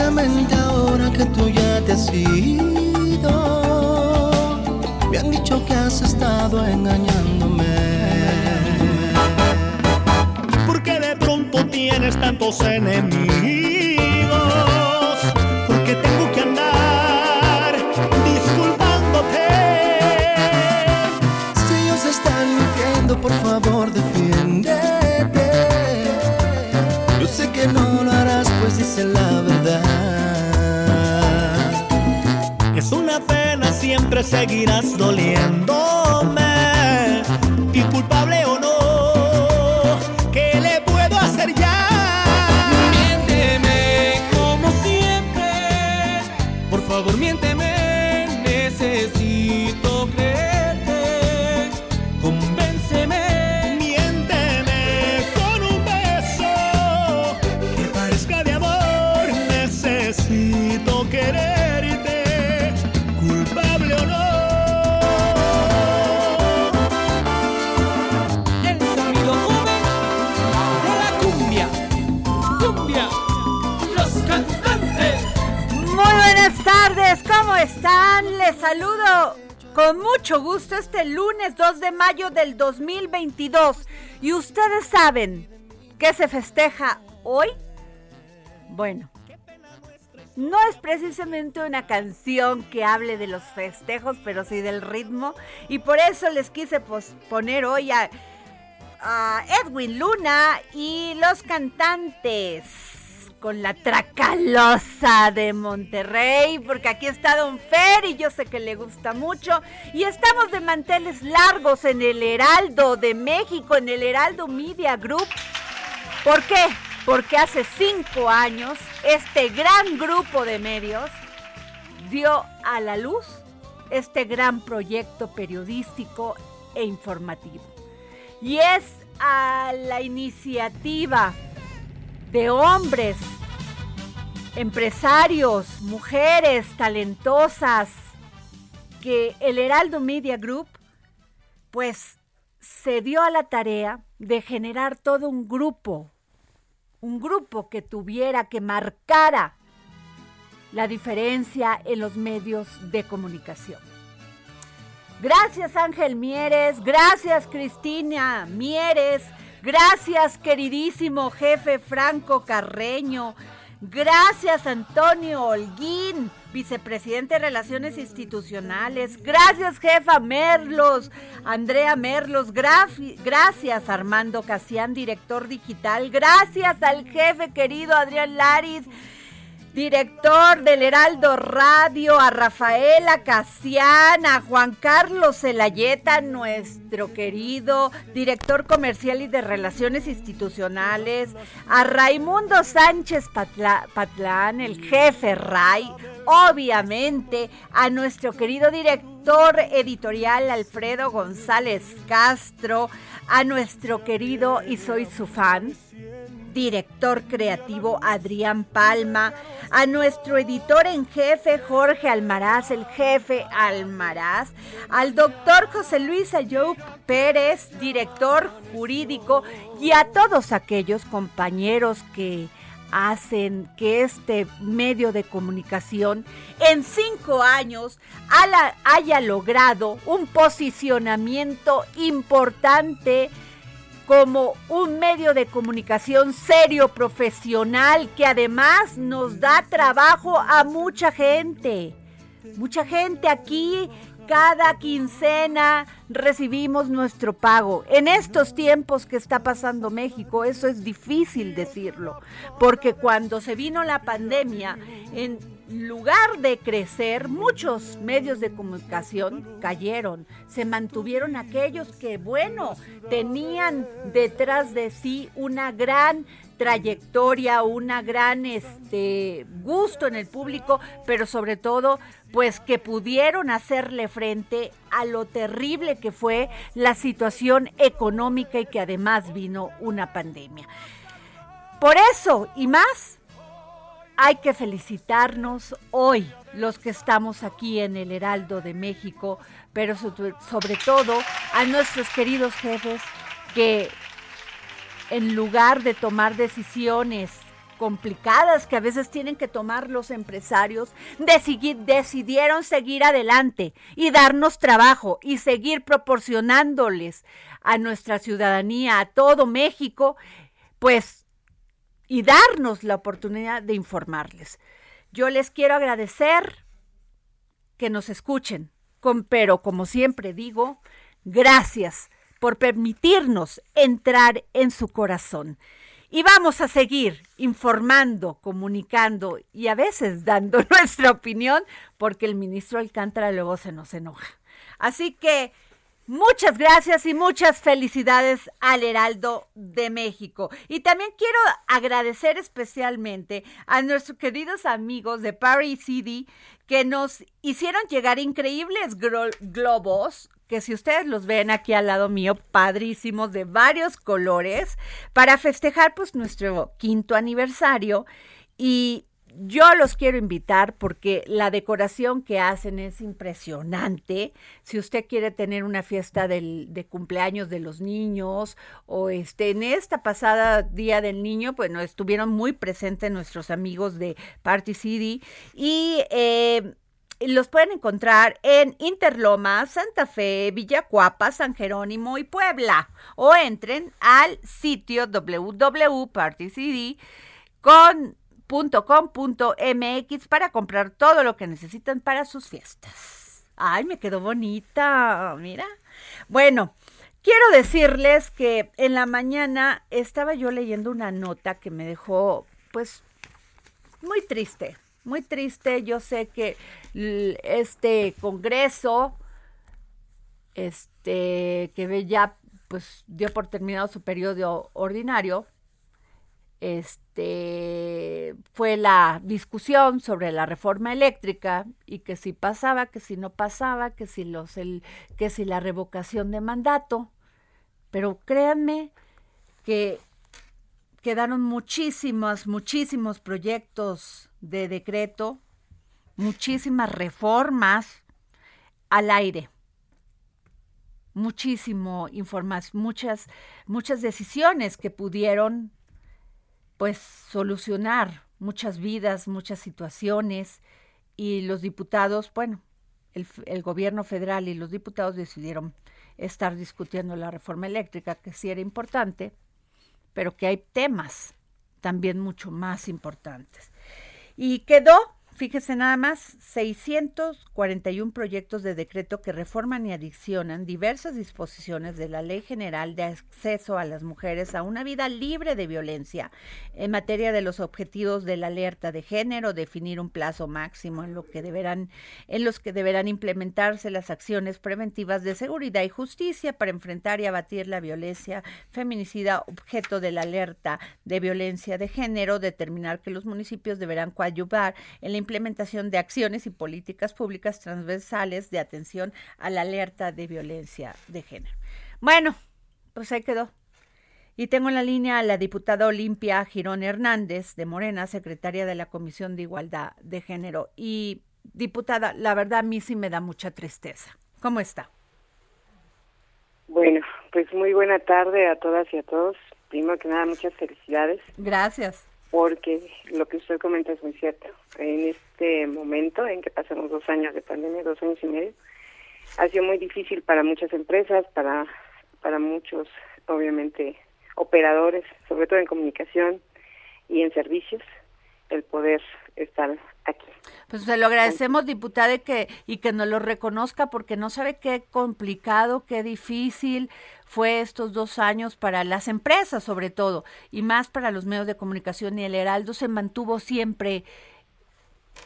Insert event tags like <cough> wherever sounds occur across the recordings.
Ahora que tú ya te has ido, me han dicho que has estado engañándome. Porque de pronto tienes tantos enemigos. Siempre seguirás doliéndome. Con mucho gusto este lunes 2 de mayo del 2022. ¿Y ustedes saben qué se festeja hoy? Bueno, no es precisamente una canción que hable de los festejos, pero sí del ritmo. Y por eso les quise poner hoy a, a Edwin Luna y los cantantes con la tracalosa de Monterrey, porque aquí está Don Fer y yo sé que le gusta mucho. Y estamos de manteles largos en el Heraldo de México, en el Heraldo Media Group. ¿Por qué? Porque hace cinco años este gran grupo de medios dio a la luz este gran proyecto periodístico e informativo. Y es a la iniciativa de hombres, empresarios, mujeres talentosas, que el Heraldo Media Group, pues, se dio a la tarea de generar todo un grupo, un grupo que tuviera, que marcara la diferencia en los medios de comunicación. Gracias Ángel Mieres, gracias Cristina Mieres, gracias queridísimo jefe Franco Carreño, gracias Antonio Holguín, vicepresidente de Relaciones Institucionales, gracias jefa Merlos, Andrea Merlos, gracias Armando Casián, director digital, gracias al jefe querido Adrián Laris, director del Heraldo Radio, a Rafaela Casian, a Juan Carlos Celayeta, nuestro querido director comercial y de relaciones institucionales, a Raimundo Sánchez Patlán, el jefe RAI, obviamente a nuestro querido director editorial Alfredo González Castro, a nuestro querido y soy su fan, director creativo Adrián Palma, a nuestro editor en jefe Jorge Almaraz, el jefe Almaraz, al doctor José Luis Ayub Pérez, director jurídico, y a todos aquellos compañeros que hacen que este medio de comunicación en cinco años haya logrado un posicionamiento importante como un medio de comunicación serio, profesional, que además nos da trabajo a mucha gente. Mucha gente aquí, cada quincena recibimos nuestro pago. En estos tiempos que está pasando México, eso es difícil decirlo, porque cuando se vino la pandemia, en lugar de crecer, muchos medios de comunicación cayeron. Se mantuvieron aquellos que, bueno, tenían detrás de sí una gran trayectoria, una gran este gusto en el público, pero sobre todo pues que pudieron hacerle frente a lo terrible que fue la situación económica y que además vino una pandemia. Por eso y más hay que felicitarnos hoy, los que estamos aquí en el Heraldo de México, pero sobre todo a nuestros queridos jefes que en lugar de tomar decisiones complicadas que a veces tienen que tomar los empresarios, decidieron seguir adelante y darnos trabajo y seguir proporcionándoles a nuestra ciudadanía, a todo México, pues y darnos la oportunidad de informarles. Yo les quiero agradecer que nos escuchen, con, pero como siempre digo, gracias por permitirnos entrar en su corazón. Y vamos a seguir informando, comunicando y a veces dando <laughs> nuestra opinión, porque el ministro Alcántara luego se nos enoja. Así que Muchas gracias y muchas felicidades al Heraldo de México. Y también quiero agradecer especialmente a nuestros queridos amigos de Paris City que nos hicieron llegar increíbles globos que si ustedes los ven aquí al lado mío, padrísimos de varios colores, para festejar pues nuestro quinto aniversario. Y yo los quiero invitar porque la decoración que hacen es impresionante. Si usted quiere tener una fiesta de cumpleaños de los niños o este, en esta pasada Día del Niño, bueno, estuvieron muy presentes nuestros amigos de Party City y eh, los pueden encontrar en Interloma, Santa Fe, Villacuapa, San Jerónimo y Puebla. O entren al sitio www.partycd con .com.mx para comprar todo lo que necesitan para sus fiestas. Ay, me quedó bonita, mira. Bueno, quiero decirles que en la mañana estaba yo leyendo una nota que me dejó pues muy triste, muy triste. Yo sé que este Congreso, este, que ya pues dio por terminado su periodo ordinario, este fue la discusión sobre la reforma eléctrica y que si pasaba, que si no pasaba, que si los el, que si la revocación de mandato. Pero créanme que quedaron muchísimos, muchísimos proyectos de decreto, muchísimas reformas al aire. Muchísimo información, muchas, muchas decisiones que pudieron pues solucionar muchas vidas, muchas situaciones y los diputados, bueno, el, gobierno federal y los diputados decidieron estar discutiendo la reforma eléctrica, que sí era importante, pero que hay temas también mucho más importantes. Y quedó fíjese nada más, 641 proyectos de decreto que reforman y adicionan diversas disposiciones de la Ley General de Acceso a las Mujeres a una vida libre de violencia en materia de los objetivos de la alerta de género, definir un plazo máximo en lo que deberán en los que deberán implementarse las acciones preventivas de seguridad y justicia para enfrentar y abatir la violencia feminicida objeto de la alerta de violencia de género, determinar que los municipios deberán coadyuvar en la implementación de acciones y políticas públicas transversales de atención a la alerta de violencia de género. Bueno, pues ahí quedó. Y tengo en la línea a la diputada Olimpia Girón Hernández de Morena, secretaria de la Comisión de Igualdad de Género. Y diputada, la verdad a mí sí me da mucha tristeza. ¿Cómo está? Bueno, pues muy buena tarde a todas y a todos. Primero que nada, muchas felicidades. Gracias porque lo que usted comenta es muy cierto. En este momento en que pasamos dos años de pandemia, dos años y medio, ha sido muy difícil para muchas empresas, para, para muchos, obviamente, operadores, sobre todo en comunicación y en servicios, el poder estar aquí. Pues se lo agradecemos, diputada, y que, y que nos lo reconozca, porque no sabe qué complicado, qué difícil fue estos dos años para las empresas, sobre todo, y más para los medios de comunicación. Y el Heraldo se mantuvo siempre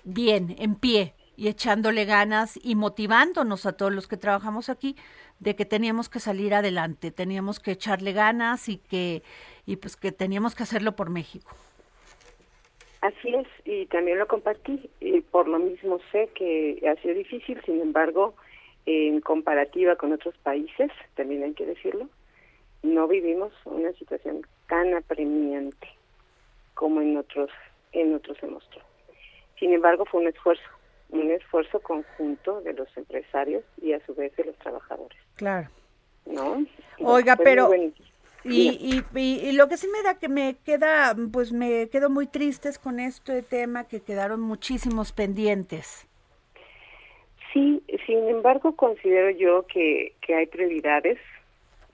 bien, en pie, y echándole ganas y motivándonos a todos los que trabajamos aquí de que teníamos que salir adelante, teníamos que echarle ganas y que y pues que teníamos que hacerlo por México. Así es, y también lo compartí, y por lo mismo sé que ha sido difícil, sin embargo, en comparativa con otros países, también hay que decirlo, no vivimos una situación tan apremiante como en otros en otros se mostró. Sin embargo, fue un esfuerzo, un esfuerzo conjunto de los empresarios y a su vez de los trabajadores. Claro. ¿No? Oiga, pero y, y, y, lo que sí me da que me queda, pues me quedo muy tristes con este tema que quedaron muchísimos pendientes. Sí, sin embargo considero yo que, que hay prioridades,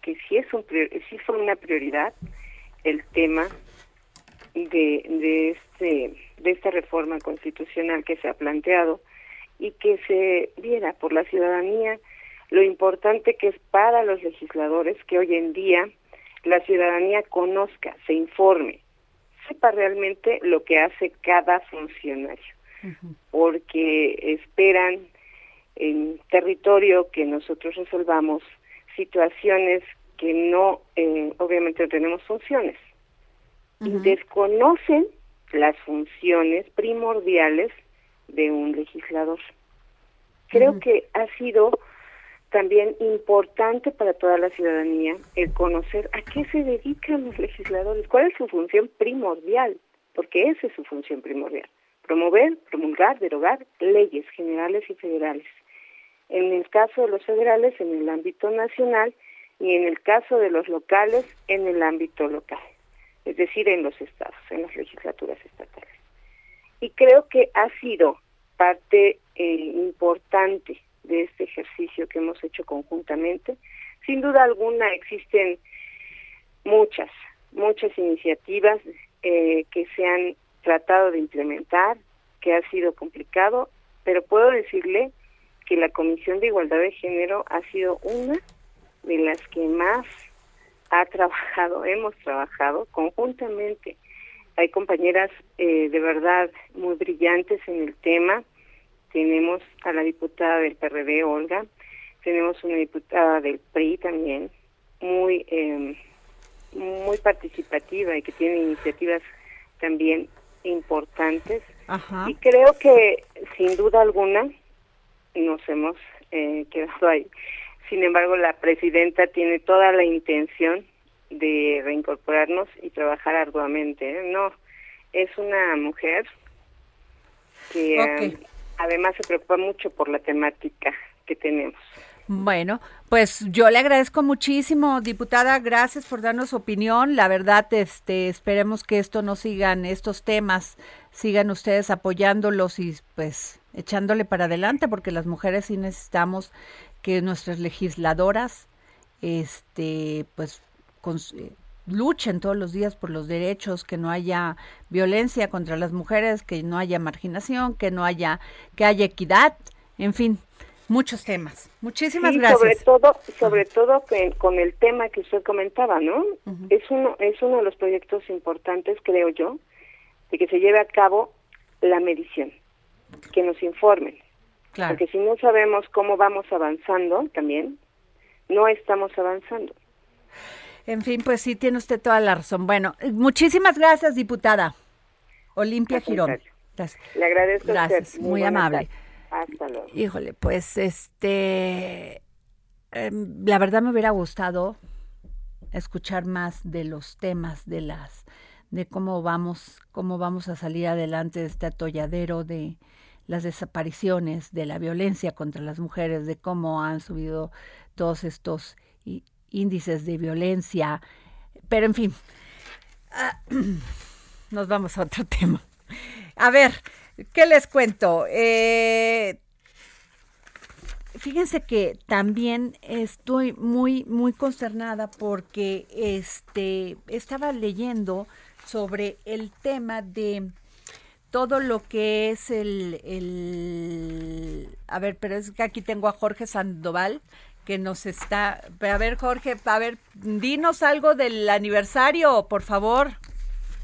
que sí es un sí fue una prioridad el tema de, de este de esta reforma constitucional que se ha planteado y que se viera por la ciudadanía lo importante que es para los legisladores que hoy en día la ciudadanía conozca, se informe, sepa realmente lo que hace cada funcionario, porque esperan en territorio que nosotros resolvamos situaciones que no, eh, obviamente tenemos funciones, y desconocen las funciones primordiales de un legislador. Creo que ha sido también importante para toda la ciudadanía el conocer a qué se dedican los legisladores, cuál es su función primordial, porque esa es su función primordial, promover, promulgar, derogar leyes generales y federales. En el caso de los federales, en el ámbito nacional, y en el caso de los locales, en el ámbito local, es decir, en los estados, en las legislaturas estatales. Y creo que ha sido parte eh, importante de este ejercicio que hemos hecho conjuntamente. Sin duda alguna existen muchas, muchas iniciativas eh, que se han tratado de implementar, que ha sido complicado, pero puedo decirle que la Comisión de Igualdad de Género ha sido una de las que más ha trabajado, <laughs> hemos trabajado conjuntamente. Hay compañeras eh, de verdad muy brillantes en el tema, tenemos a la diputada del PRD, Olga, tenemos una diputada del PRI también, muy, eh, muy participativa y que tiene iniciativas también importantes. Y creo que sin duda alguna nos hemos eh, quedado ahí. Sin embargo, la presidenta tiene toda la intención de reincorporarnos y trabajar arduamente. ¿eh? No, es una mujer que además se preocupa mucho por la temática que tenemos. Bueno, pues yo le agradezco muchísimo, diputada, gracias por darnos opinión. La verdad, este, esperemos que esto no sigan, estos temas, sigan ustedes apoyándolos y pues echándole para adelante, porque las mujeres sí necesitamos que nuestras legisladoras, este, pues, luchen todos los días por los derechos, que no haya violencia contra las mujeres, que no haya marginación, que no haya, que haya equidad, en fin, muchos temas. Muchísimas gracias. Sobre todo, sobre todo con el tema que usted comentaba, ¿no? Es uno, es uno de los proyectos importantes, creo yo, de que se lleve a cabo la medición, que nos informen. Claro. Porque si no sabemos cómo vamos avanzando también, no estamos avanzando. En fin, pues sí, tiene usted toda la razón. Bueno, muchísimas gracias, diputada. Olimpia Girón. Le agradezco. Gracias, muy amable. Hasta luego. Híjole, pues este, em, la verdad me hubiera gustado escuchar más de los temas de las, de cómo vamos, cómo vamos a salir adelante de este atolladero de las desapariciones, de la violencia contra las mujeres, de cómo han subido todos estos índices de violencia, pero en fin, ah, <clears throat> nos vamos a otro <laughs> tema. A ver, ¿qué les cuento? Eh, fíjense que también estoy muy, muy consternada porque este, estaba leyendo sobre el tema de todo lo que es el, el, a ver, pero es que aquí tengo a Jorge Sandoval, que nos está... A ver, Jorge, a ver, dinos algo del aniversario, por favor.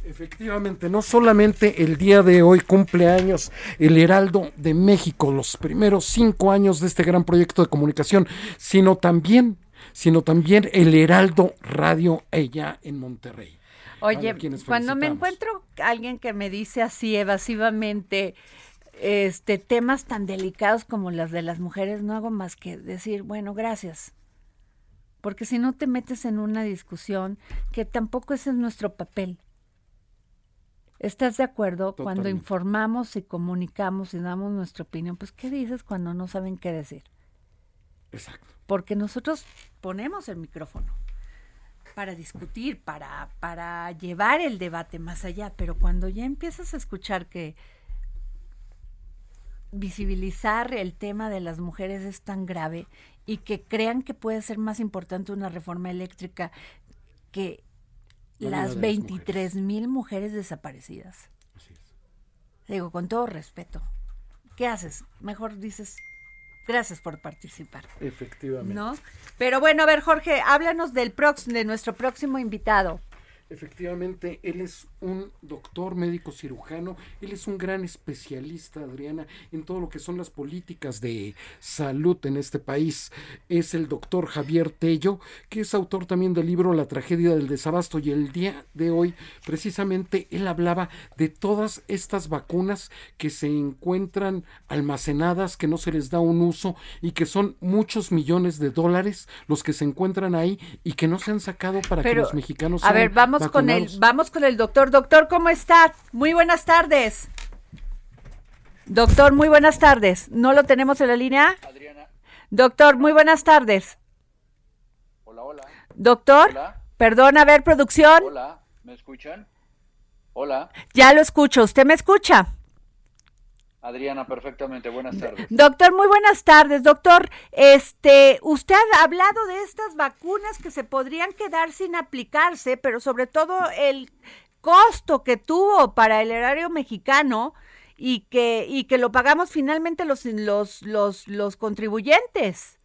Efectivamente, no solamente el día de hoy cumpleaños el Heraldo de México, los primeros cinco años de este gran proyecto de comunicación, sino también, sino también el Heraldo Radio allá en Monterrey. Oye, cuando me encuentro alguien que me dice así evasivamente, este temas tan delicados como las de las mujeres no hago más que decir, bueno, gracias. Porque si no te metes en una discusión que tampoco ese es nuestro papel. ¿Estás de acuerdo? Cuando informamos y comunicamos y damos nuestra opinión, pues ¿qué dices cuando no saben qué decir? Exacto. Porque nosotros ponemos el micrófono para discutir, para, para llevar el debate más allá, pero cuando ya empiezas a escuchar que visibilizar el tema de las mujeres es tan grave y que crean que puede ser más importante una reforma eléctrica que las 23 mil mujeres desaparecidas. Digo, con todo respeto, ¿qué haces? Mejor dices, gracias por participar. Efectivamente. ¿No? Pero bueno, a ver, Jorge, háblanos del de nuestro próximo invitado. Efectivamente, él es un doctor médico cirujano, él es un gran especialista, Adriana, en todo lo que son las políticas de salud en este país. Es el doctor Javier Tello, que es autor también del libro La tragedia del desabasto y el día de hoy precisamente él hablaba de todas estas vacunas que se encuentran almacenadas, que no se les da un uso y que son muchos millones de dólares los que se encuentran ahí y que no se han sacado para que los mexicanos a ver, vamos con el vamos con el doctor Doctor, ¿cómo está? Muy buenas tardes. Doctor, muy buenas tardes. ¿No lo tenemos en la línea? Adriana. Doctor, muy buenas tardes. Hola, hola. Doctor, hola. perdón, a ver, producción. Hola, ¿me escuchan? Hola. Ya lo escucho, ¿usted me escucha? Adriana, perfectamente. Buenas tardes. Doctor, muy buenas tardes. Doctor, este, usted ha hablado de estas vacunas que se podrían quedar sin aplicarse, pero sobre todo el costo que tuvo para el erario mexicano y que, y que lo pagamos finalmente los, los, los, los contribuyentes.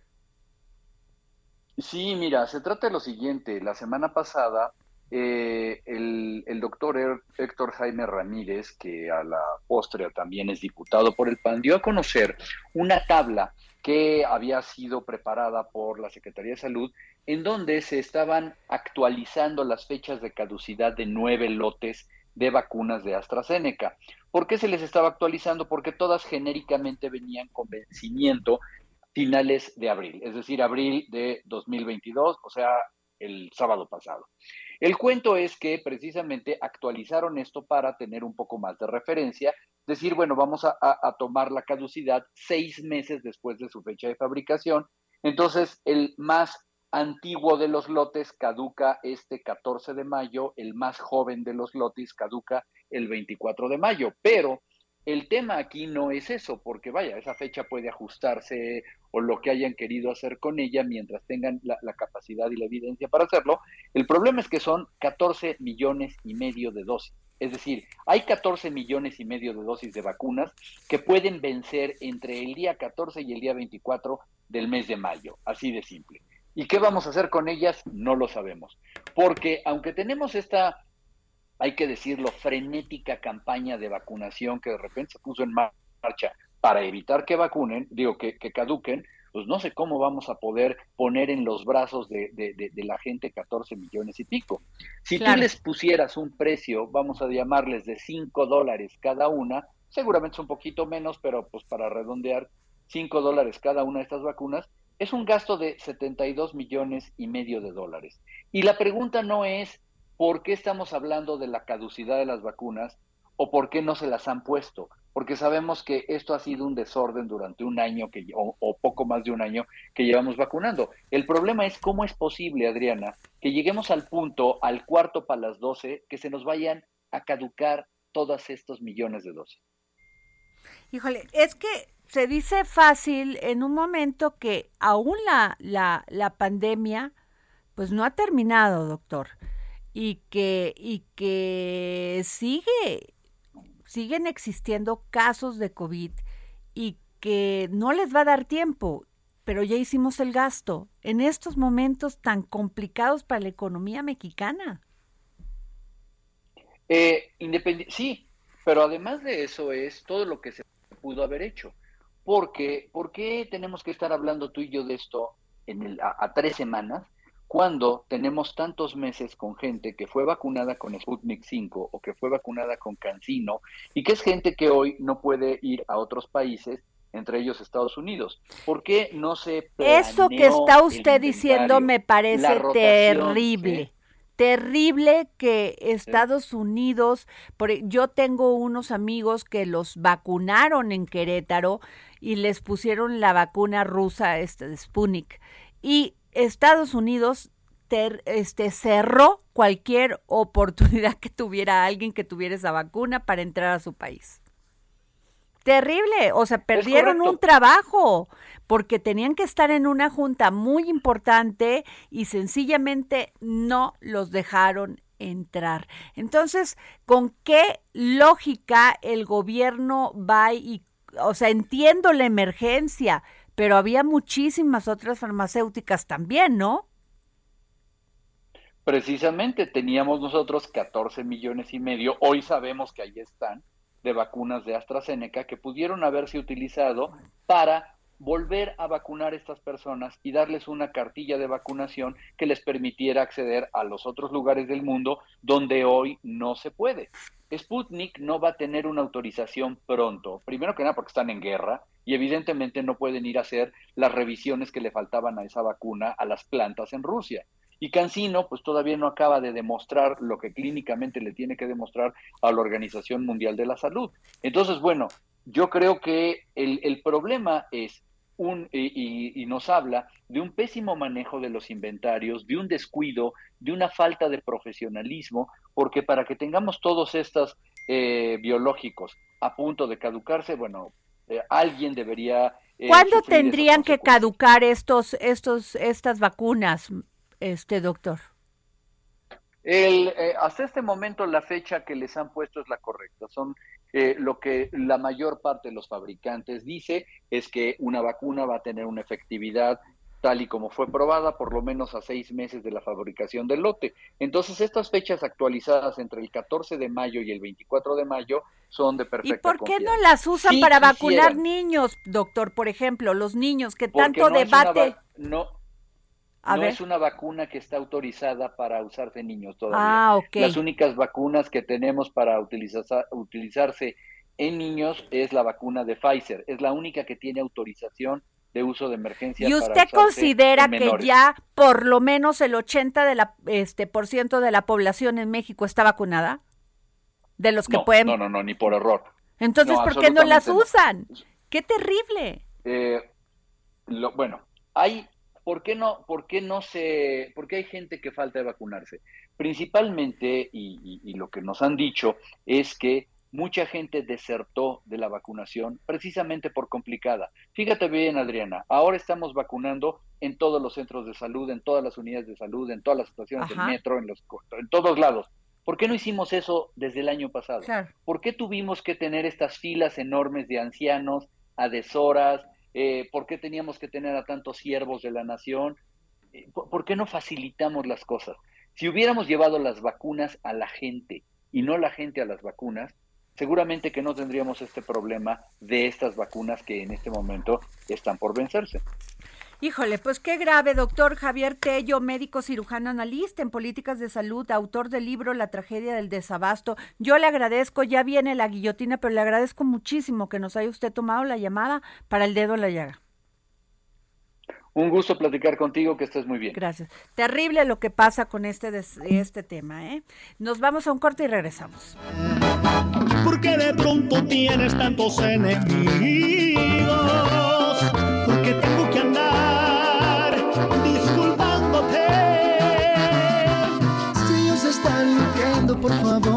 Sí, mira, se trata de lo siguiente. La semana pasada, eh, el, el, doctor Héctor Jaime Ramírez, que a la postre también es diputado por el PAN, dio a conocer una tabla que había sido preparada por la Secretaría de Salud en donde se estaban actualizando las fechas de caducidad de nueve lotes de vacunas de AstraZeneca. ¿Por qué se les estaba actualizando? Porque todas genéricamente venían con vencimiento finales de abril, es decir, abril de 2022, o sea, el sábado pasado. El cuento es que precisamente actualizaron esto para tener un poco más de referencia, decir, bueno, vamos a, a tomar la caducidad seis meses después de su fecha de fabricación. Entonces, el más antiguo de los lotes caduca este 14 de mayo, el más joven de los lotes caduca el 24 de mayo, pero el tema aquí no es eso, porque vaya, esa fecha puede ajustarse o lo que hayan querido hacer con ella mientras tengan la, capacidad y la evidencia para hacerlo. El problema es que son 14 millones y medio de dosis. Es decir, hay 14 millones y medio de dosis de vacunas que pueden vencer entre el día 14 y el día 24 del mes de mayo, así de simple. ¿Y qué vamos a hacer con ellas? No lo sabemos. Porque aunque tenemos esta hay que decirlo, frenética campaña de vacunación que de repente se puso en marcha para evitar que vacunen, digo, que, caduquen, pues no sé cómo vamos a poder poner en los brazos de, la gente 14 millones y pico. Si tú les pusieras un precio, vamos a llamarles de 5 dólares cada una, seguramente es un poquito menos, pero pues para redondear, 5 dólares cada una de estas vacunas, es un gasto de 72 millones y medio de dólares. Y la pregunta no es ¿por qué estamos hablando de la caducidad de las vacunas o por qué no se las han puesto? Porque sabemos que esto ha sido un desorden durante un año que, o, poco más de un año que llevamos vacunando. El problema es cómo es posible, Adriana, que lleguemos al punto, al cuarto para las doce, que se nos vayan a caducar todos estos millones de dosis. Híjole, es que se dice fácil en un momento que aún la, la, la pandemia pues no ha terminado, doctor y que, y que sigue, siguen existiendo casos de COVID y que no les va a dar tiempo, pero ya hicimos el gasto en estos momentos tan complicados para la economía mexicana. Eh, sí, pero además de eso es todo lo que se pudo haber hecho. Porque, ¿por qué tenemos que estar hablando tú y yo de esto en el, a tres semanas? Cuando tenemos tantos meses con gente que fue vacunada con Sputnik 5 o que fue vacunada con Cancino y que es gente que hoy no puede ir a otros países, entre ellos Estados Unidos. ¿Por qué no se Eso que está usted diciendo me parece terrible. Terrible que Estados Unidos, e, yo tengo unos amigos que los vacunaron en Querétaro y les pusieron la vacuna rusa, este, Sputnik, y Estados Unidos este, cerró cualquier oportunidad que tuviera alguien que tuviera esa vacuna para entrar a su país. Terrible, o sea, perdieron un trabajo porque tenían que estar en una junta muy importante y sencillamente no los dejaron entrar. Entonces, ¿con qué lógica el gobierno va y, o sea, entiendo la emergencia, pero había muchísimas otras farmacéuticas también, ¿no? Precisamente teníamos nosotros 14 millones y medio, hoy sabemos que ahí están, de vacunas de AstraZeneca que pudieron haberse utilizado para volver a vacunar a estas personas y darles una cartilla de vacunación que les permitiera acceder a los otros lugares del mundo donde hoy no se puede. Sputnik no va a tener una autorización pronto, primero que nada porque están en guerra y evidentemente no pueden ir a hacer las revisiones que le faltaban a esa vacuna a las plantas en Rusia. Y Cancino, pues todavía no acaba de demostrar lo que clínicamente le tiene que demostrar a la Organización Mundial de la Salud. Entonces, bueno, yo creo que el, problema es un, y, nos habla de un pésimo manejo de los inventarios, de un descuido, de una falta de profesionalismo, porque para que tengamos todos estos eh, biológicos a punto de caducarse, bueno, eh, alguien debería... Eh, ¿Cuándo tendrían que caducar estos, estos, estas vacunas, este doctor? El, hasta este momento la fecha que les han puesto es la correcta. Son lo que la mayor parte de los fabricantes dice es que una vacuna va a tener una efectividad tal y como fue probada, por lo menos a seis meses de la fabricación del lote. Entonces, estas fechas actualizadas entre el 14 de mayo y el 24 de mayo son de perfecta ¿Y por qué no las usan para vacunar niños, doctor? Por ejemplo, los niños que tanto debate... no, no es una vacuna que está autorizada para usarse en niños todavía. Ah, Las únicas vacunas que tenemos para utilizarse en niños es la vacuna de Pfizer. Es la única que tiene autorización de uso de emergencia. ¿Y usted considera que ya por lo menos el 80 de la, este, por ciento de la población en México está vacunada? De los que pueden. No, no, no, ni por error. Entonces, ¿por qué no las usan? ¡Qué terrible! Eh, lo, bueno, hay. ¿Por qué no, por qué no se, por qué hay gente que falta de vacunarse? Principalmente, y, y lo que nos han dicho, es que mucha gente desertó de la vacunación precisamente por complicada. Fíjate bien, Adriana, ahora estamos vacunando en todos los centros de salud, en todas las unidades de salud, en todas las estaciones del metro, en, los, en todos lados. ¿Por qué no hicimos eso desde el año pasado? ¿Por qué tuvimos que tener estas filas enormes de ancianos a deshoras? Eh, ¿Por qué teníamos que tener a tantos siervos de la nación? Eh, ¿Por qué no facilitamos las cosas? Si hubiéramos llevado las vacunas a la gente y no la gente a las vacunas, seguramente que no tendríamos este problema de estas vacunas que en este momento están por vencerse. Híjole, pues qué grave, doctor Javier Tello, médico cirujano analista en políticas de salud, autor del libro La tragedia del desabasto. Yo le agradezco, ya viene la guillotina, pero le agradezco muchísimo que nos haya usted tomado la llamada para el dedo en la llaga. Un gusto platicar contigo, que estés muy bien. Gracias. Terrible lo que pasa con este, este tema, ¿eh? Nos vamos a un corte y regresamos. Porque de pronto tienes tantos enemigos?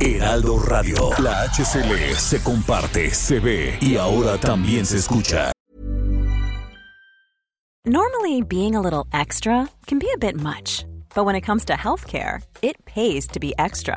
Heraldo Radio. La HCL se comparte, se ve y ahora también se escucha. Normally, being a little extra can be a bit much, but when it comes to healthcare, it pays to be extra.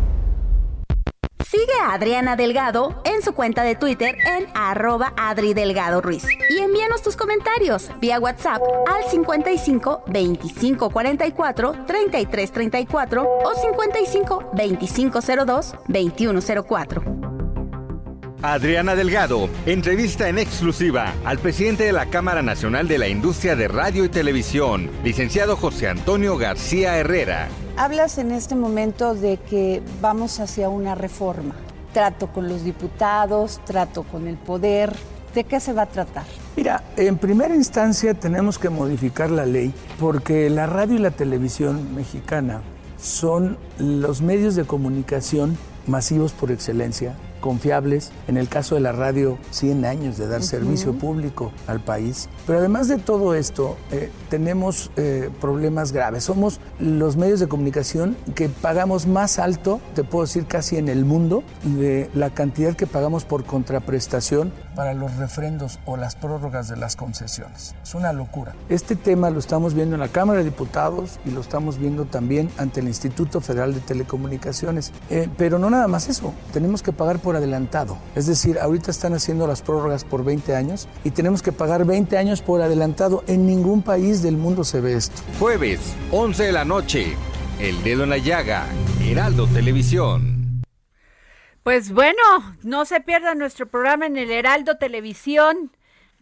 Sigue a Adriana Delgado en su cuenta de Twitter en arroba Adri Delgado Ruiz. Y envíanos tus comentarios vía WhatsApp al 55 25 44 33 34 o 55 25 02 21 04. Adriana Delgado entrevista en exclusiva al presidente de la Cámara Nacional de la Industria de Radio y Televisión, licenciado José Antonio García Herrera. Hablas en este momento de que vamos hacia una reforma. Trato con los diputados, trato con el poder. ¿De qué se va a tratar? Mira, en primera instancia tenemos que modificar la ley porque la radio y la televisión mexicana son los medios de comunicación masivos por excelencia confiables. En el caso de la radio, 100 años de dar servicio público al país. Pero además de todo esto, eh, tenemos eh, problemas graves. Somos los medios de comunicación que pagamos más alto, te puedo decir casi en el mundo, de la cantidad que pagamos por contraprestación para los refrendos o las prórrogas de las concesiones. Es una locura. Este tema lo estamos viendo en la Cámara de Diputados y lo estamos viendo también ante el Instituto Federal de Telecomunicaciones. Eh, pero no nada más eso, tenemos que pagar por adelantado. Es decir, ahorita están haciendo las prórrogas por 20 años y tenemos que pagar 20 años por adelantado. En ningún país del mundo se ve esto. Jueves, 11 de la noche, El Dedo en la Llaga, Heraldo Televisión. Pues bueno, no se pierda nuestro programa en el Heraldo Televisión.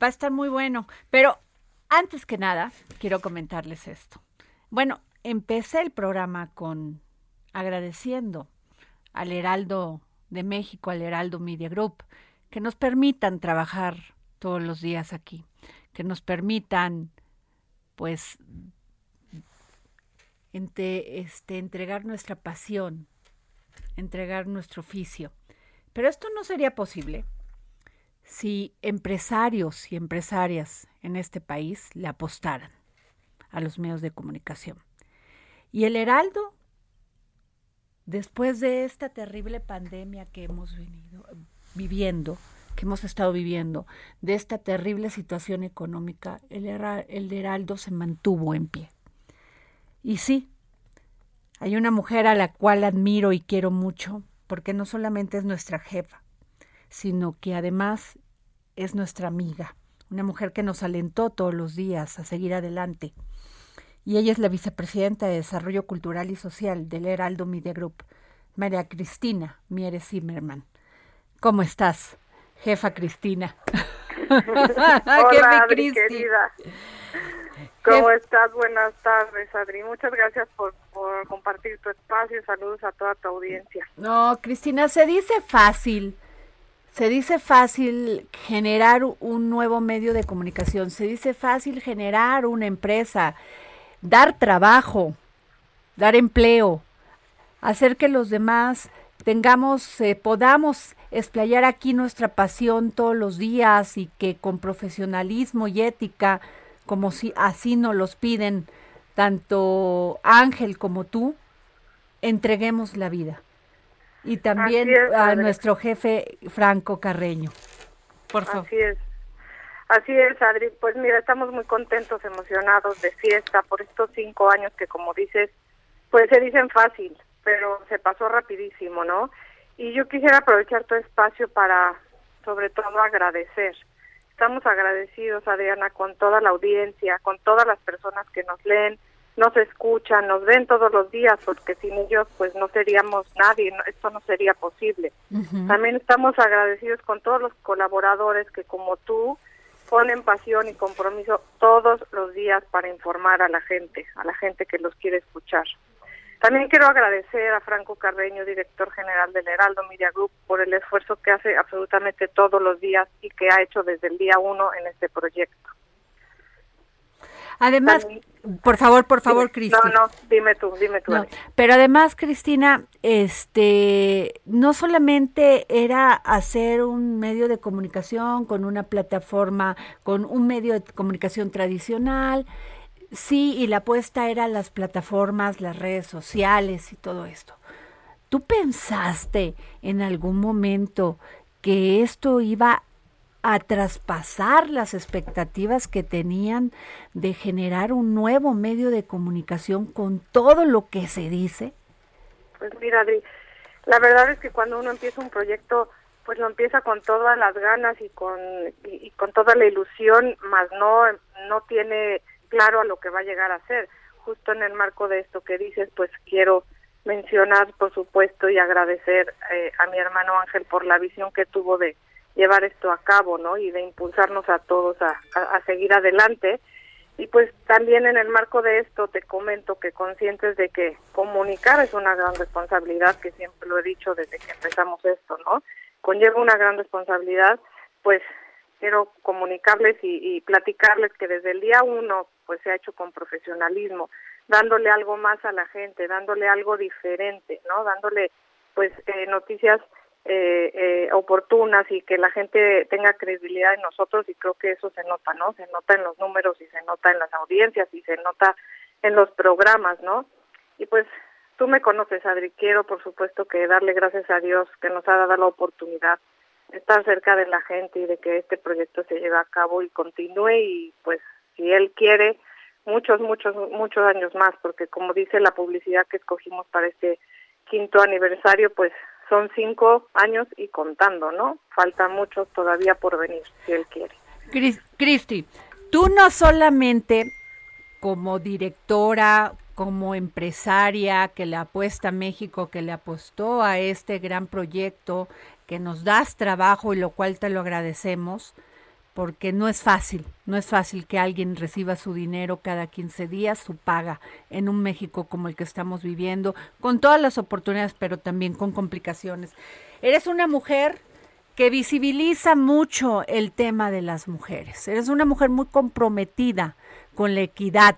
Va a estar muy bueno. Pero antes que nada, quiero comentarles esto. Bueno, empecé el programa con agradeciendo al Heraldo de México, al Heraldo Media Group, que nos permitan trabajar todos los días aquí, que nos permitan, pues, este, entregar nuestra pasión, entregar nuestro oficio. Pero esto no sería posible si empresarios y empresarias en este país le apostaran. a los medios de comunicación. Y el Heraldo, después de esta terrible pandemia que hemos venido viviendo, que hemos estado viviendo, de esta terrible situación económica, el, Heraldo se mantuvo en pie. Y sí, hay una mujer a la cual admiro y quiero mucho, porque no solamente es nuestra jefa, sino que además es nuestra amiga, una mujer que nos alentó todos los días a seguir adelante. Y ella es la vicepresidenta de Desarrollo Cultural y Social del Heraldo Media Group, María Cristina Mieres Zimmerman. ¿Cómo estás, jefa Cristina? <laughs> <laughs> Hola, querida. ¿Cómo estás? Buenas tardes, Adri. Muchas gracias por, por compartir tu espacio. Saludos a toda tu audiencia. No, Cristina, se dice fácil se dice fácil generar un nuevo medio de comunicación, se dice fácil generar una empresa, dar trabajo, dar empleo, hacer que los demás tengamos, eh, podamos explayar aquí nuestra pasión todos los días y que con profesionalismo y ética, como si así nos los piden tanto Ángel como tú, entreguemos la vida y también a nuestro jefe Franco Carreño. Por favor. Así es. Así es, Adri. Pues mira, estamos muy contentos, emocionados de fiesta por estos cinco años que, como dices, pues se dicen fácil, pero se pasó rapidísimo, ¿no? Y yo quisiera aprovechar tu espacio para, sobre todo, agradecer. Estamos agradecidos, Adriana, con toda la audiencia, con todas las personas que nos leen, nos escuchan, nos ven todos los días, porque sin ellos pues no seríamos nadie, esto no sería posible. También estamos agradecidos con todos los colaboradores que como tú ponen pasión y compromiso todos los días para informar a la gente, a la gente que los quiere escuchar. También quiero agradecer a Franco Carreño, director general del Heraldo Media Group, por el esfuerzo que hace absolutamente todos los días y que ha hecho desde el día uno en este proyecto. Además, por favor, por favor, Cristina. No, no, dime tú, dime tú. pero además, Cristina, este, no solamente era hacer un medio de comunicación con una plataforma, con un medio de comunicación tradicional, sí, y la apuesta era las plataformas, las redes sociales y todo esto. ¿Tú pensaste en algún momento que esto iba a traspasar las expectativas que tenían de generar un nuevo medio de comunicación con todo lo que se dice? Pues mira, Adri, la verdad es que cuando uno empieza un proyecto, pues lo empieza con todas las ganas y con y, con toda la ilusión, más no no tiene claro a lo que va a llegar a ser. Justo en el marco de esto que dices, pues quiero mencionar, por supuesto, y agradecer eh, a mi hermano Ángel por la visión que tuvo de llevar esto a cabo, ¿no? Y de impulsarnos a todos a, seguir adelante. Y pues también en el marco de esto te comento que conscientes de que comunicar es una gran responsabilidad, que siempre lo he dicho desde que empezamos esto, ¿no? Conlleva una gran responsabilidad, pues quiero comunicarles y, y platicarles que desde el día uno pues se ha hecho con profesionalismo, dándole algo más a la gente, dándole algo diferente, ¿no? Dándole pues eh, noticias eh, eh, oportunas y que la gente tenga credibilidad en nosotros y creo que eso se nota, ¿no? Se nota en los números y se nota en las audiencias y se nota en los programas, ¿no? Y pues tú me conoces, Adri, quiero por supuesto que darle gracias a Dios que nos ha dado la oportunidad de estar cerca de la gente y de que este proyecto se lleve a cabo y continúe y pues si él quiere muchos, muchos, muchos años más, porque como dice la publicidad que escogimos para este quinto aniversario, pues son cinco años y contando, ¿no? Faltan muchos todavía por venir, si él quiere. Cristi, tú no solamente como directora, como empresaria que le apuesta a México, que le apostó a este gran proyecto, que nos das trabajo y lo cual te lo agradecemos, porque no es fácil, no es fácil que alguien reciba su dinero cada 15 días, su paga, en un México como el que estamos viviendo, con todas las oportunidades, pero también con complicaciones. Eres una mujer que visibiliza mucho el tema de las mujeres. Eres una mujer muy comprometida con la equidad,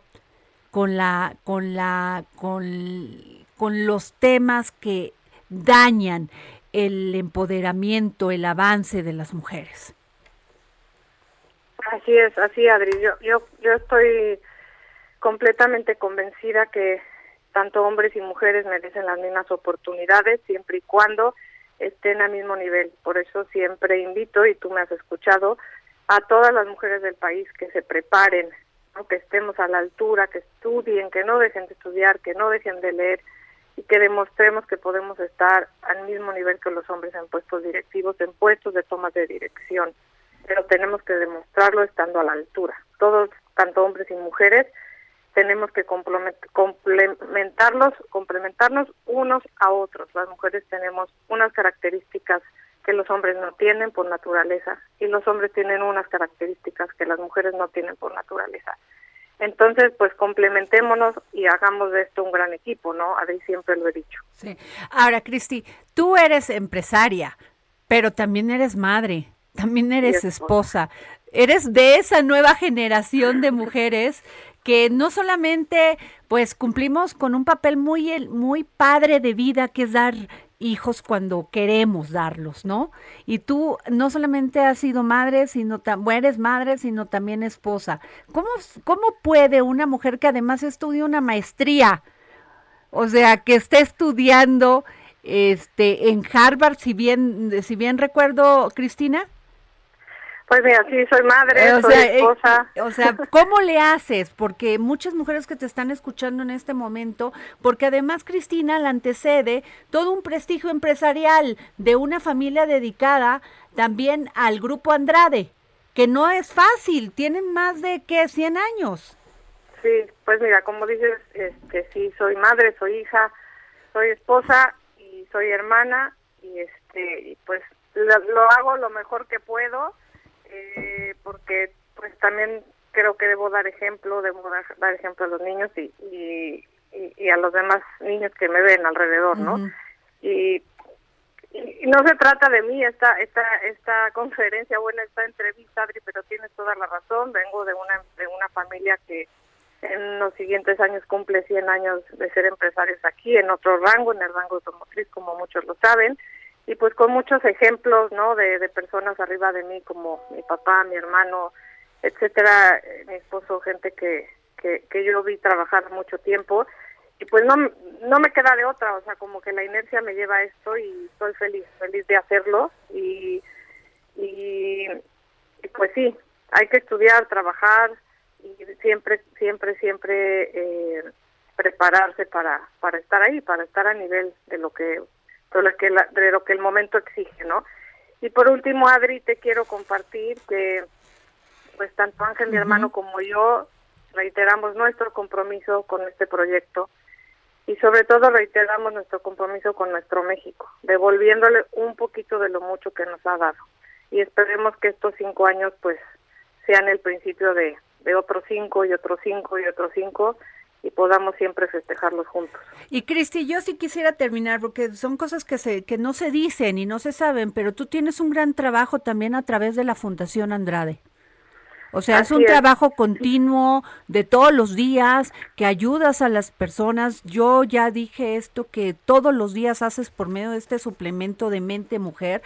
con la con la con, con los temas que dañan el empoderamiento, el avance de las mujeres. Así es, así Adri. Yo, yo, yo estoy completamente convencida que tanto hombres y mujeres merecen las mismas oportunidades siempre y cuando estén al mismo nivel. Por eso siempre invito, y tú me has escuchado, a todas las mujeres del país que se preparen, que estemos a la altura, que estudien, que no dejen de estudiar, que no dejen de leer y que demostremos que podemos estar al mismo nivel que los hombres en puestos directivos, en puestos de tomas de dirección. Pero tenemos que demostrarlo estando a la altura. Todos, tanto hombres y mujeres, tenemos que complementarlos, complementarnos unos a otros. Las mujeres tenemos unas características que los hombres no tienen por naturaleza y los hombres tienen unas características que las mujeres no tienen por naturaleza. Entonces, pues complementémonos y hagamos de esto un gran equipo, ¿no? Adri siempre lo he dicho. Sí. Ahora, Cristi, tú eres empresaria, pero también eres madre, también eres esposa. Eres de esa nueva generación de mujeres que no solamente pues cumplimos con un papel muy muy padre de vida que es dar hijos cuando queremos darlos, ¿no? Y tú no solamente has sido madre, sino también eres madre, sino también esposa. ¿Cómo, ¿Cómo puede una mujer que además estudia una maestría, o sea, que esté estudiando este en Harvard, si bien si bien recuerdo, Cristina? Pues mira, sí, soy madre, eh, soy eh, esposa. o sea, <laughs> ¿cómo le haces? Porque muchas mujeres que te están escuchando en este momento, porque además Cristina la antecede todo un prestigio empresarial de una familia dedicada también al grupo Andrade, que no es fácil, tienen más de, ¿qué? 100 años. Sí, pues mira, como dices, este, sí, soy madre, soy hija, soy esposa y soy hermana y este, y pues lo hago lo mejor que puedo eh, porque pues también creo que debo dar ejemplo, debo dar, ejemplo a los niños y, y, y, a los demás niños que me ven alrededor, ¿no? y, y, no se trata de mí esta esta esta conferencia, bueno, esta entrevista, Adri, pero tienes toda la razón, vengo de una de una familia que en los siguientes años cumple 100 años de ser empresarios aquí, en otro rango, en el rango automotriz, como muchos lo saben, y pues con muchos ejemplos, ¿no? De, de personas arriba de mí como mi papá, mi hermano, etcétera, eh, mi esposo, gente que, que, que yo vi trabajar mucho tiempo y pues no no me queda de otra, o sea, como que la inercia me lleva a esto y estoy feliz, feliz de hacerlo y, y, pues sí, hay que estudiar, trabajar y siempre, siempre, siempre eh, prepararse para, para estar ahí, para estar a nivel de lo que de lo que, de lo que el momento exige, ¿no? Y por último, Adri, te quiero compartir que pues tanto Ángel, mi hermano, como yo reiteramos nuestro compromiso con este proyecto y sobre todo reiteramos nuestro compromiso con nuestro México, devolviéndole un poquito de lo mucho que nos ha dado. Y esperemos que estos cinco años pues sean el principio de, de otros cinco y otros cinco y otros cinco y podamos siempre festejarlos juntos. Y Cristi, yo sí quisiera terminar porque son cosas que se que no se dicen y no se saben, pero tú tienes un gran trabajo también a través de la Fundación Andrade. O sea, es un trabajo continuo de todos los días que ayudas a las personas. Yo ya dije esto que todos los días haces por medio de este suplemento de mente mujer.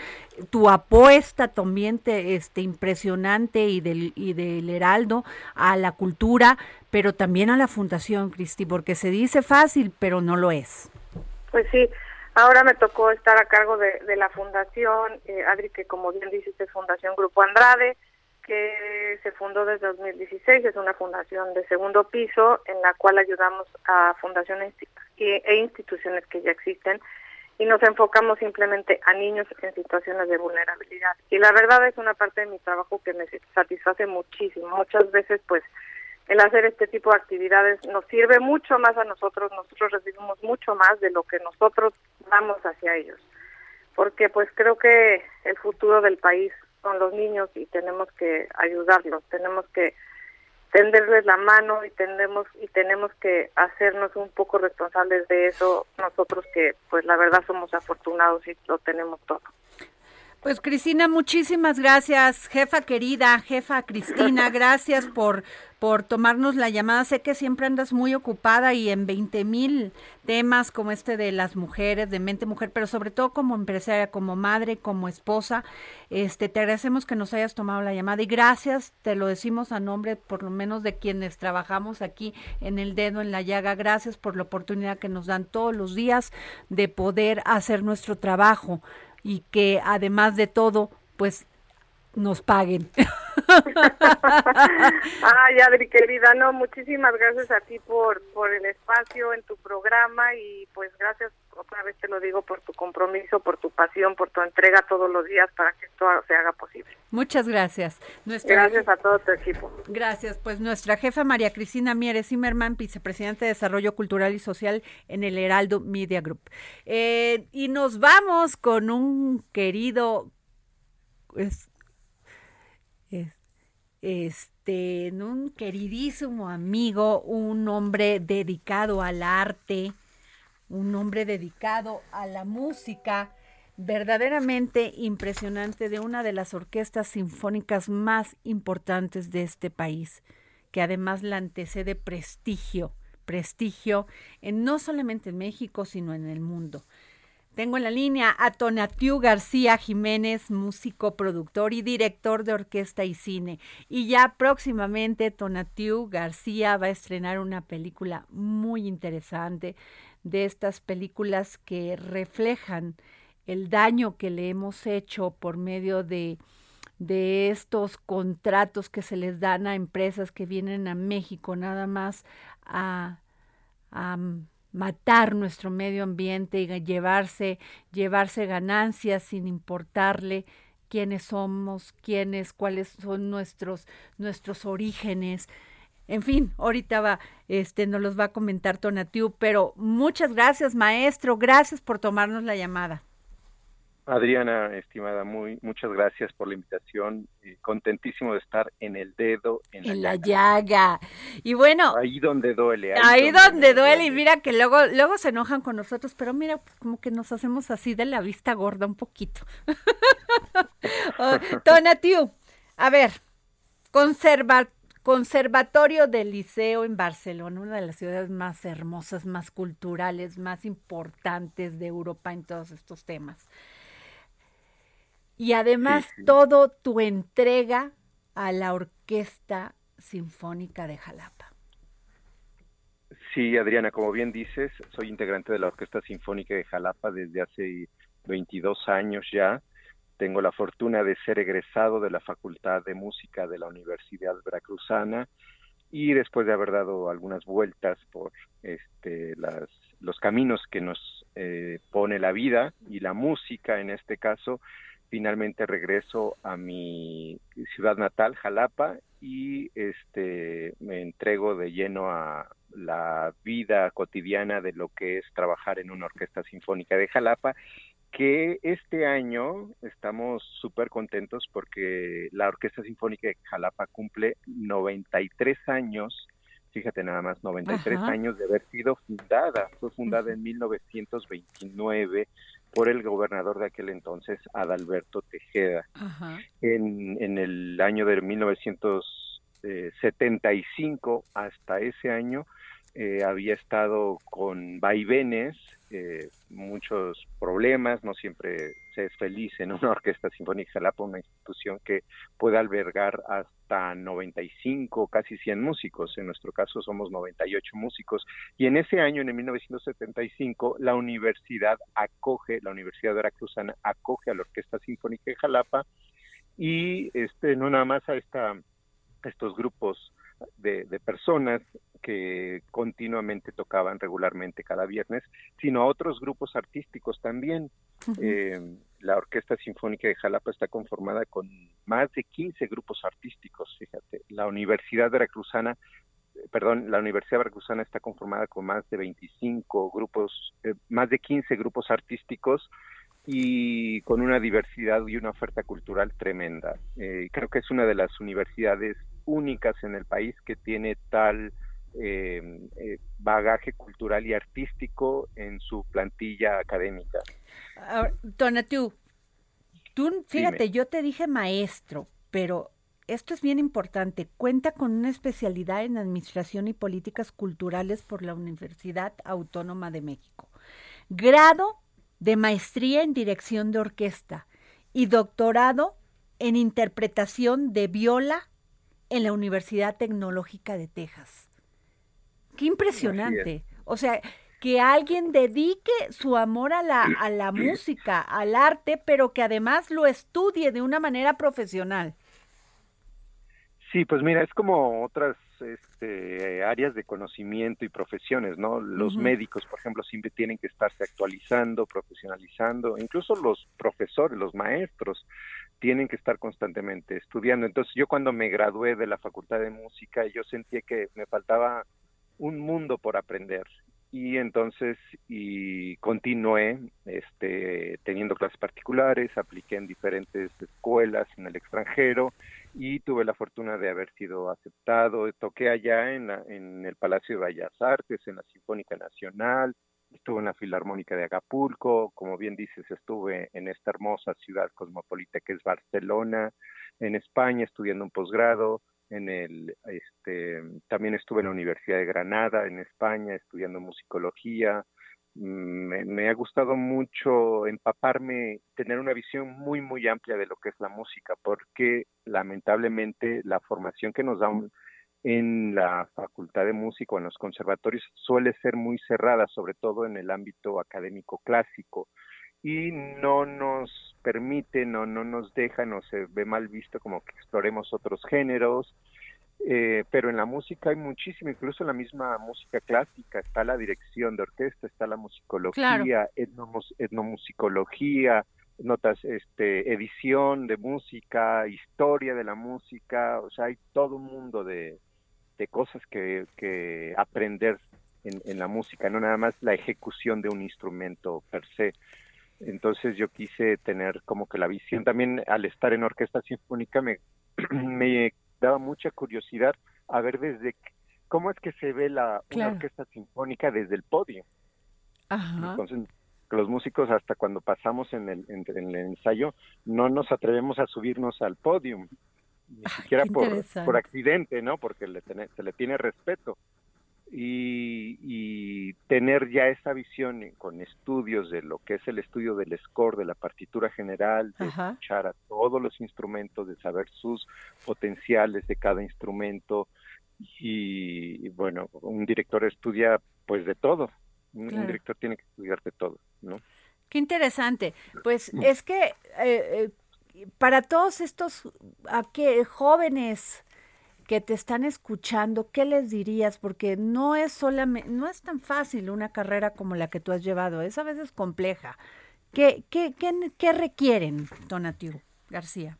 Tu apuesta también te, este impresionante y del y del Heraldo a la cultura, pero también a la fundación, Cristi, porque se dice fácil, pero no lo es. Pues sí, ahora me tocó estar a cargo de, la fundación, eh, Adri, que como bien dices es Fundación Grupo Andrade que se fundó desde 2016, es una fundación de segundo piso en la cual ayudamos a fundaciones e instituciones que ya existen y nos enfocamos simplemente a niños en situaciones de vulnerabilidad. Y la verdad es una parte de mi trabajo que me satisface muchísimo. Muchas veces pues el hacer este tipo de actividades nos sirve mucho más a nosotros, nosotros recibimos mucho más de lo que nosotros damos hacia ellos. Porque pues creo que el futuro del país con los niños y tenemos que ayudarlos, tenemos que tenderles la mano y tenemos y tenemos que hacernos un poco responsables de eso nosotros que pues la verdad somos afortunados y lo tenemos todo. Pues Cristina, muchísimas gracias, jefa querida, jefa Cristina, <laughs> gracias por por tomarnos la llamada. Sé que siempre andas muy ocupada y en 20 mil temas como este de las mujeres, de mente mujer, pero sobre todo como empresaria, como madre, como esposa. Este, te agradecemos que nos hayas tomado la llamada y gracias, te lo decimos a nombre por lo menos de quienes trabajamos aquí en el dedo en la llaga. Gracias por la oportunidad que nos dan todos los días de poder hacer nuestro trabajo y que además de todo, pues nos paguen. <laughs> Ay, Adri, querida, no, muchísimas gracias a ti por, por el espacio en tu programa y pues gracias, otra vez te lo digo, por tu compromiso, por tu pasión, por tu entrega todos los días para que esto se haga posible. Muchas gracias. gracias a todo tu equipo. Gracias, pues nuestra jefa María Cristina Mieres Zimmerman, vicepresidente de Desarrollo Cultural y Social en el Heraldo Media Group. Eh, y nos vamos con un querido... Es, este, un queridísimo amigo, un hombre dedicado al arte, un hombre dedicado a la música, verdaderamente impresionante de una de las orquestas sinfónicas más importantes de este país, que además la antecede prestigio, prestigio en no solamente en México, sino en el mundo. Tengo en la línea a Tonatiu García Jiménez, músico, productor y director de orquesta y cine. Y ya próximamente Tonatiu García va a estrenar una película muy interesante de estas películas que reflejan el daño que le hemos hecho por medio de, de estos contratos que se les dan a empresas que vienen a México nada más a, a matar nuestro medio ambiente y llevarse, llevarse ganancias sin importarle quiénes somos, quiénes, cuáles son nuestros, nuestros orígenes. En fin, ahorita va, este, nos los va a comentar Tonatiu, pero muchas gracias, maestro, gracias por tomarnos la llamada. Adriana, estimada, muy muchas gracias por la invitación. contentísimo de estar en el dedo, en, la, llaga. Y bueno, ahí donde duele. Ahí, donde, duele. Y mira que luego luego se enojan con nosotros, pero mira, pues, como que nos hacemos así de la vista gorda un poquito. <laughs> oh, Tonatiu, a ver, conserva, Conservatorio del Liceo en Barcelona, una de las ciudades más hermosas, más culturales, más importantes de Europa en todos estos temas y además todo tu entrega a la Orquesta Sinfónica de Jalapa. Sí, Adriana, como bien dices, soy integrante de la Orquesta Sinfónica de Jalapa desde hace 22 años ya. Tengo la fortuna de ser egresado de la Facultad de Música de la Universidad Veracruzana y después de haber dado algunas vueltas por este, las, los caminos que nos eh, pone la vida y la música en este caso, finalmente regreso a mi ciudad natal, Jalapa, y este me entrego de lleno a la vida cotidiana de lo que es trabajar en una orquesta sinfónica de Jalapa, que este año estamos súper contentos porque la Orquesta Sinfónica de Jalapa cumple 93 años fíjate nada más, 93 años de haber sido fundada. Fue fundada en 1929 por el gobernador de aquel entonces, Adalberto Tejeda. En, en el año de 1975 hasta ese año eh, había estado con vaivenes, eh, muchos problemas, no siempre se es feliz en una <laughs> orquesta sinfónica Jalapa, una institución que puede albergar hasta 95, casi 100 músicos, en nuestro caso somos 98 músicos, y en ese año, en el 1975, la universidad acoge, la Universidad de Veracruzana acoge a la Orquesta Sinfónica de Jalapa, y este no nada más a esta estos grupos de, personas que continuamente tocaban regularmente cada viernes, sino a otros grupos artísticos también. Eh, la Orquesta Sinfónica de Jalapa está conformada con más de 15 grupos artísticos, fíjate. La Universidad Veracruzana, perdón, la Universidad Veracruzana está conformada con más de 25 grupos, eh, más de 15 grupos artísticos y con una diversidad y una oferta cultural tremenda. Eh, creo que es una de las universidades únicas en el país que tiene tal eh, eh, bagaje cultural y artístico en su plantilla académica. Tonatiu, Tú, fíjate, yo te dije maestro, pero esto es bien importante. Cuenta con una especialidad en Administración y Políticas Culturales por la Universidad Autónoma de México. Grado de Maestría en Dirección de Orquesta y doctorado en Interpretación de Viola en la Universidad Tecnológica de Texas. Qué impresionante. O sea, que alguien dedique su amor a la, a la música, al arte, pero que además lo estudie de una manera profesional. Sí, pues mira, es como otras este, áreas de conocimiento y profesiones, ¿no? Los médicos, por ejemplo, siempre tienen que estarse actualizando, profesionalizando, incluso los profesores, los maestros, tienen que estar constantemente estudiando. Entonces yo cuando me gradué de la Facultad de Música, yo sentía que me faltaba un mundo por aprender. Y entonces y continué este teniendo clases particulares apliqué en diferentes escuelas en el extranjero y tuve la fortuna de haber sido aceptado. Toqué allá en la, en el Palacio de Bellas Artes en la Sinfónica Nacional estuve en la Filarmónica de Acapulco como bien dices estuve en esta hermosa ciudad cosmopolita que es Barcelona en España estudiando un posgrado en el este también estuve en la Universidad de Granada en España estudiando musicología. Mm, me, ha gustado mucho empaparme tener una visión muy muy amplia de lo que es la música porque lamentablemente la formación que nos dan en la facultad de música o en los conservatorios suele ser muy cerrada sobre todo en el ámbito académico clásico y no nos permite, no, no nos deja, no se ve mal visto como que exploremos otros géneros, eh, pero en la música hay muchísimo, incluso en la misma música clásica está la dirección de orquesta, está la musicología, etnomusicología, notas, este, edición de música, historia de la música, o sea, hay todo un mundo de, de cosas que, que aprender en, en la música, no nada más la ejecución de un instrumento per se. Entonces yo quise tener como que la visión. También al estar en orquesta sinfónica me, <clears throat> me daba mucha curiosidad a ver desde cómo es que se ve la una orquesta sinfónica desde el podio. Entonces los músicos hasta cuando pasamos en el, en, el ensayo no nos atrevemos a subirnos al podio, ni siquiera por, por accidente, ¿no? Porque le se le tiene respeto y, tener ya esa visión con estudios de lo que es el estudio del score, de la partitura general, de escuchar a todos los instrumentos, de saber sus potenciales de cada instrumento y, bueno, un director estudia pues de todo, un, director tiene que estudiar de todo, ¿no? Qué interesante. Pues mm. es que eh, eh, para todos estos a jóvenes que te están escuchando, ¿qué les dirías? Porque no es solamente, no es tan fácil una carrera como la que tú has llevado, es a veces compleja. ¿Qué, qué, qué, requieren, Donatiu García?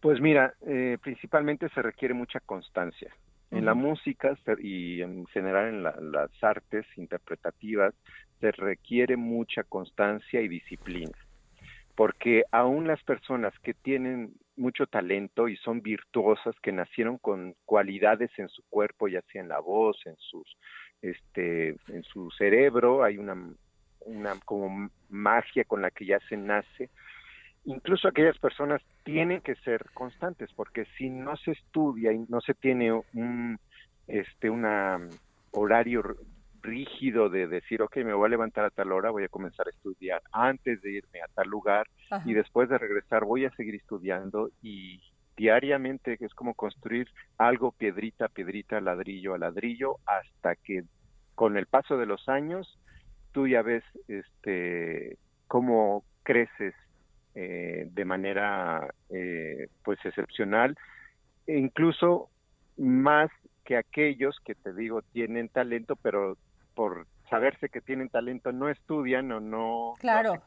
Pues mira, eh, principalmente se requiere mucha constancia. En la música y en general en las artes interpretativas se requiere mucha constancia y disciplina, porque aún las personas que tienen mucho talento y son virtuosas que nacieron con cualidades en su cuerpo, ya sea en la voz, en sus este en su cerebro, hay una una como magia con la que ya se nace. Incluso aquellas personas tienen que ser constantes porque si no se estudia y no se tiene un este una horario rígido de decir, ok, me voy a levantar a tal hora, voy a comenzar a estudiar antes de irme a tal lugar y después de regresar voy a seguir estudiando y diariamente es como construir algo piedrita a piedrita, ladrillo a ladrillo, hasta que con el paso de los años tú ya ves este cómo creces eh, de manera eh, pues excepcional e incluso más que aquellos que te digo tienen talento pero por saberse que tienen talento no estudian o no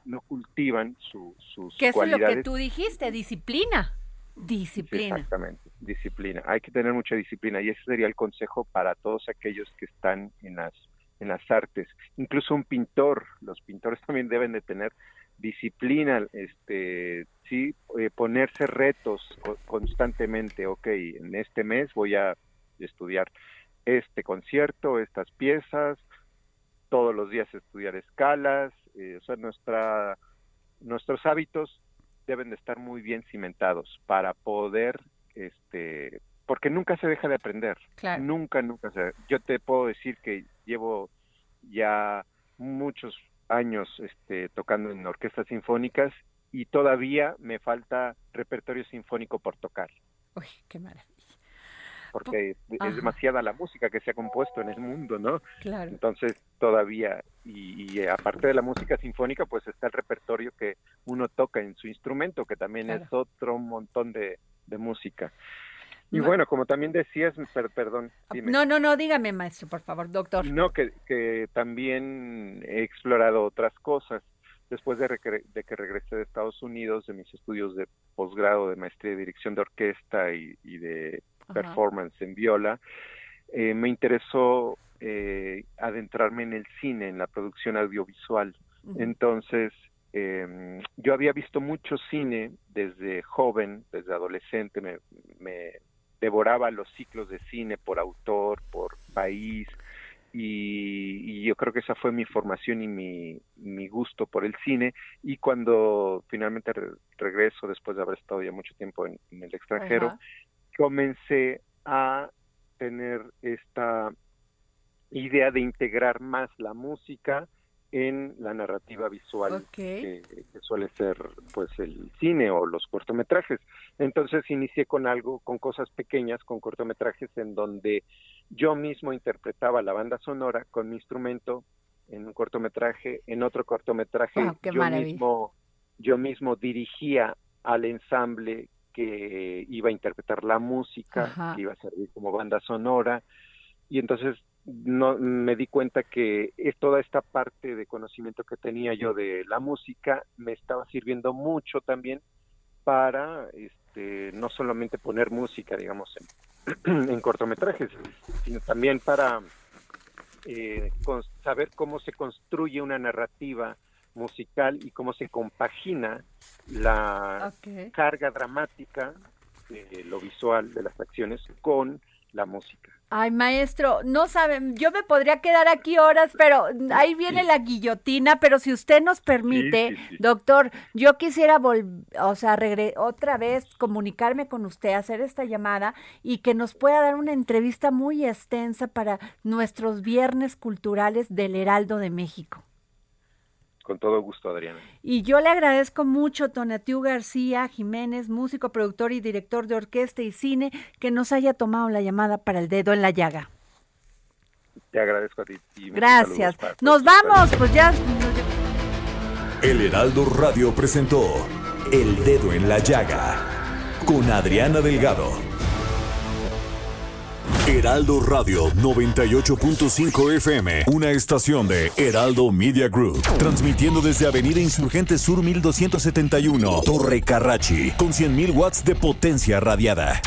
no, cultivan su, sus ¿Qué es lo que tú dijiste? Disciplina. Disciplina. exactamente, disciplina. Hay que tener mucha disciplina y ese sería el consejo para todos aquellos que están en las en las artes. Incluso un pintor, los pintores <laughs> también deben de tener disciplina, este, sí, eh, ponerse retos constantemente. Ok, en este mes voy a estudiar este concierto, estas piezas, todos los días estudiar escalas, eh, o sea, nuestra, nuestros hábitos deben de estar muy bien cimentados para poder, este, porque nunca se deja de aprender. Nunca, nunca se. Yo te puedo decir que llevo ya muchos años este, tocando en orquestas sinfónicas y todavía me falta repertorio sinfónico por tocar. Uy, qué maravilla. Porque es, demasiada la música que se ha compuesto en el mundo, ¿no? Claro. Entonces, todavía, y, aparte de la música sinfónica, pues está el repertorio que uno toca en su instrumento, que también es otro montón de, música. Y bueno, como también decías, perdón. No, no, no, dígame, maestro, por favor, doctor. No, que, que también he explorado otras cosas después de, de, que regresé de Estados Unidos, de mis estudios de posgrado de maestría de dirección de orquesta y, de performance en viola, eh, me interesó eh, adentrarme en el cine, en la producción audiovisual. Entonces, em, yo había visto mucho cine desde joven, desde adolescente, me, me devoraba los ciclos de cine por autor, por país, y, yo creo que esa fue mi formación y mi, mi gusto por el cine. Y cuando finalmente regreso después de haber estado ya mucho tiempo en, el extranjero comencé a tener esta idea de integrar más la música en la narrativa visual que, suele ser pues el cine o los cortometrajes. Entonces inicié con algo, con cosas pequeñas, con cortometrajes en donde yo mismo interpretaba la banda sonora con mi instrumento en un cortometraje, en otro cortometraje yo mismo yo mismo dirigía al ensamble que iba a interpretar la música, que iba a servir como banda sonora. Y entonces no me di cuenta que toda esta parte de conocimiento que tenía yo de la música me estaba sirviendo mucho también para este no solamente poner música digamos en, <clears throat> cortometrajes sino también para eh, saber cómo se construye una narrativa musical y cómo se compagina la carga dramática de lo visual de las acciones con la música. Ay, maestro, no saben, yo me podría quedar aquí horas, pero ahí viene la guillotina, pero si usted nos permite, doctor, yo quisiera o sea, otra vez comunicarme con usted, hacer esta llamada y que nos pueda dar una entrevista muy extensa para nuestros viernes culturales del Heraldo de México. Con todo gusto, Adriana. Y yo le agradezco mucho, Tonatiu García Jiménez, músico, productor y director de orquesta y cine, que nos haya tomado la llamada para el dedo en la llaga. Te agradezco a ti. Gracias. Nos vamos, pues ya. El Heraldo Radio presentó El Dedo en la Llaga con Adriana Delgado. Heraldo Radio 98.5 FM, una estación de Heraldo Media Group, transmitiendo desde Avenida Insurgente Sur 1271, Torre Carrachi, con 100.000 watts de potencia radiada.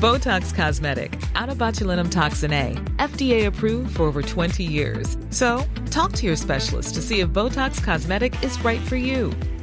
Botox Cosmetic, out botulinum toxin A, FDA approved for over 20 years. So, talk to your specialist to see if Botox Cosmetic is right for you.